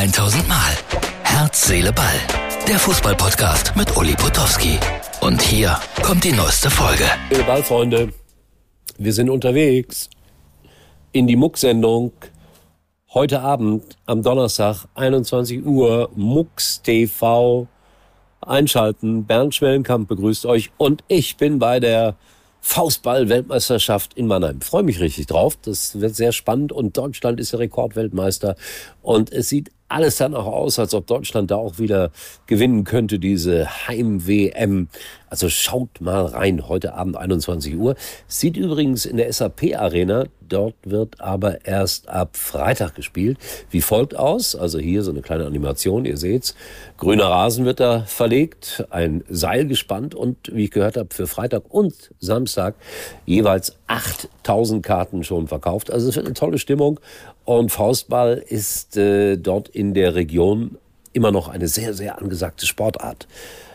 1000 Mal. Herz, Seele, Ball. Der Fußballpodcast mit Uli Potowski. Und hier kommt die neueste Folge. Liebe Ballfreunde, wir sind unterwegs in die Muck-Sendung. Heute Abend am Donnerstag, 21 Uhr, Mux TV. Einschalten. Bernd Schwellenkamp begrüßt euch und ich bin bei der Faustball-Weltmeisterschaft in Mannheim. Freue mich richtig drauf. Das wird sehr spannend und Deutschland ist der Rekordweltmeister und es sieht alles dann auch aus, als ob Deutschland da auch wieder gewinnen könnte, diese Heim-WM. Also schaut mal rein, heute Abend 21 Uhr. Sieht übrigens in der SAP-Arena, dort wird aber erst ab Freitag gespielt. Wie folgt aus, also hier so eine kleine Animation, ihr seht's. Grüner Rasen wird da verlegt, ein Seil gespannt und, wie ich gehört habe, für Freitag und Samstag jeweils 8000 Karten schon verkauft. Also es wird eine tolle Stimmung und Faustball ist äh, dort in der Region immer noch eine sehr, sehr angesagte Sportart.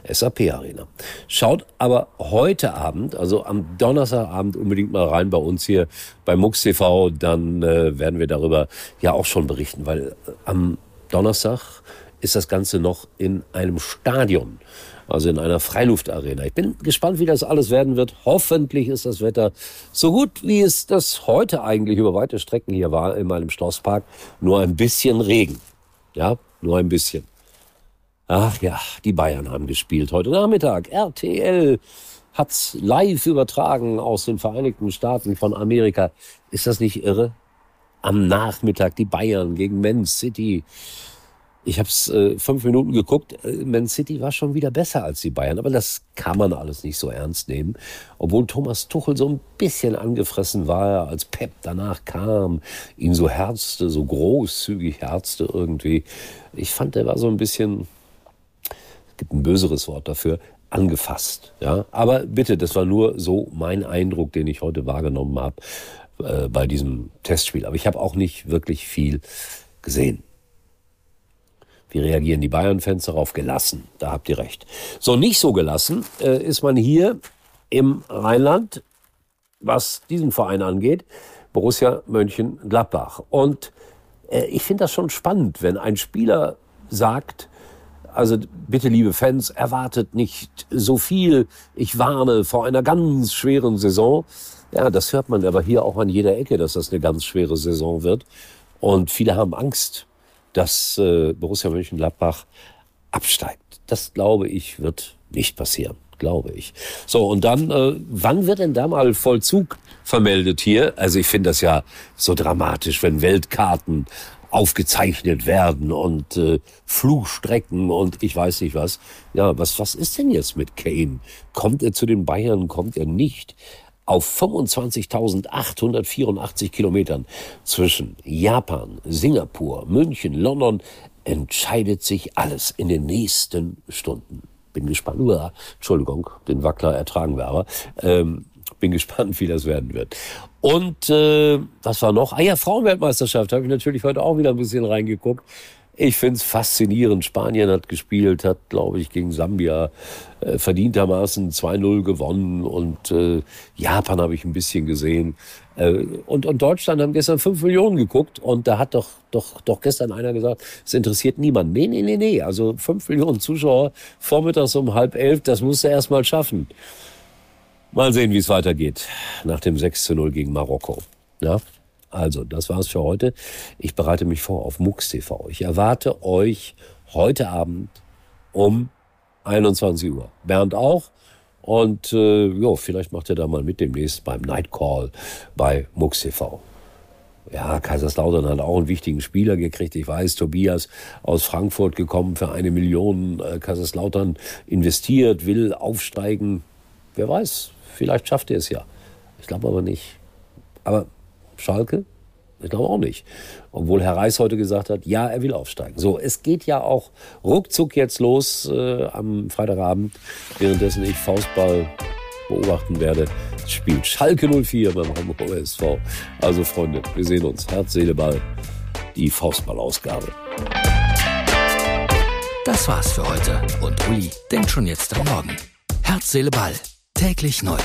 SAP Arena. Schaut aber heute Abend, also am Donnerstagabend unbedingt mal rein bei uns hier bei MUX TV, dann äh, werden wir darüber ja auch schon berichten, weil äh, am Donnerstag ist das Ganze noch in einem Stadion also in einer Freiluftarena. Ich bin gespannt, wie das alles werden wird. Hoffentlich ist das Wetter so gut, wie es das heute eigentlich über weite Strecken hier war in meinem Schlosspark. Nur ein bisschen Regen. Ja, nur ein bisschen. Ach ja, die Bayern haben gespielt heute Nachmittag. RTL hat's live übertragen aus den Vereinigten Staaten von Amerika. Ist das nicht irre? Am Nachmittag die Bayern gegen Man City. Ich habe es äh, fünf Minuten geguckt. Äh, Man City war schon wieder besser als die Bayern, aber das kann man alles nicht so ernst nehmen. Obwohl Thomas Tuchel so ein bisschen angefressen war, als Pep danach kam, ihn so herzte, so großzügig herzte irgendwie. Ich fand, der war so ein bisschen, gibt ein böseres Wort dafür, angefasst. Ja, aber bitte, das war nur so mein Eindruck, den ich heute wahrgenommen habe äh, bei diesem Testspiel. Aber ich habe auch nicht wirklich viel gesehen. Wie reagieren die Bayern-Fans darauf? Gelassen, da habt ihr recht. So, nicht so gelassen äh, ist man hier im Rheinland, was diesen Verein angeht, Borussia Mönchengladbach. Und äh, ich finde das schon spannend, wenn ein Spieler sagt, also bitte, liebe Fans, erwartet nicht so viel. Ich warne vor einer ganz schweren Saison. Ja, das hört man aber hier auch an jeder Ecke, dass das eine ganz schwere Saison wird. Und viele haben Angst dass äh, Borussia Mönchengladbach absteigt. Das glaube ich wird nicht passieren, glaube ich. So, und dann, äh, wann wird denn da mal Vollzug vermeldet hier? Also ich finde das ja so dramatisch, wenn Weltkarten aufgezeichnet werden und äh, Flugstrecken und ich weiß nicht was. Ja, was, was ist denn jetzt mit Kane? Kommt er zu den Bayern? Kommt er nicht? Auf 25.884 Kilometern zwischen Japan, Singapur, München, London entscheidet sich alles in den nächsten Stunden. Bin gespannt. Uah, Entschuldigung, den Wackler ertragen wir aber. Ähm, bin gespannt, wie das werden wird. Und äh, was war noch? Ah ja, Frauenweltmeisterschaft habe ich natürlich heute auch wieder ein bisschen reingeguckt. Ich finde es faszinierend. Spanien hat gespielt, hat, glaube ich, gegen Sambia äh, verdientermaßen 2-0 gewonnen. Und äh, Japan habe ich ein bisschen gesehen. Äh, und, und Deutschland haben gestern 5 Millionen geguckt. Und da hat doch, doch, doch gestern einer gesagt, es interessiert niemand. Nee, nee, nee, nee. Also 5 Millionen Zuschauer vormittags um halb elf, das musst du erst mal schaffen. Mal sehen, wie es weitergeht nach dem 6 0 gegen Marokko. Ja? Also, das war's für heute. Ich bereite mich vor auf MUX TV. Ich erwarte euch heute Abend um 21 Uhr. Bernd auch. Und äh, jo, vielleicht macht ihr da mal mit demnächst beim Night Call bei MUX TV. Ja, Kaiserslautern hat auch einen wichtigen Spieler gekriegt. Ich weiß, Tobias aus Frankfurt gekommen für eine Million. Äh, Kaiserslautern investiert, will aufsteigen. Wer weiß, vielleicht schafft er es ja. Ich glaube aber nicht. Aber Schalke? Ich glaube auch nicht. Obwohl Herr Reis heute gesagt hat, ja, er will aufsteigen. So, es geht ja auch ruckzuck jetzt los äh, am Freitagabend, währenddessen ich Faustball beobachten werde. Spielt Schalke 04 beim Hamburger SV. Also Freunde, wir sehen uns. Herz, Seele, Ball. Die Faustballausgabe. Das war's für heute. Und Uli denkt schon jetzt am Morgen. Herz, Seele, Ball. Täglich neu.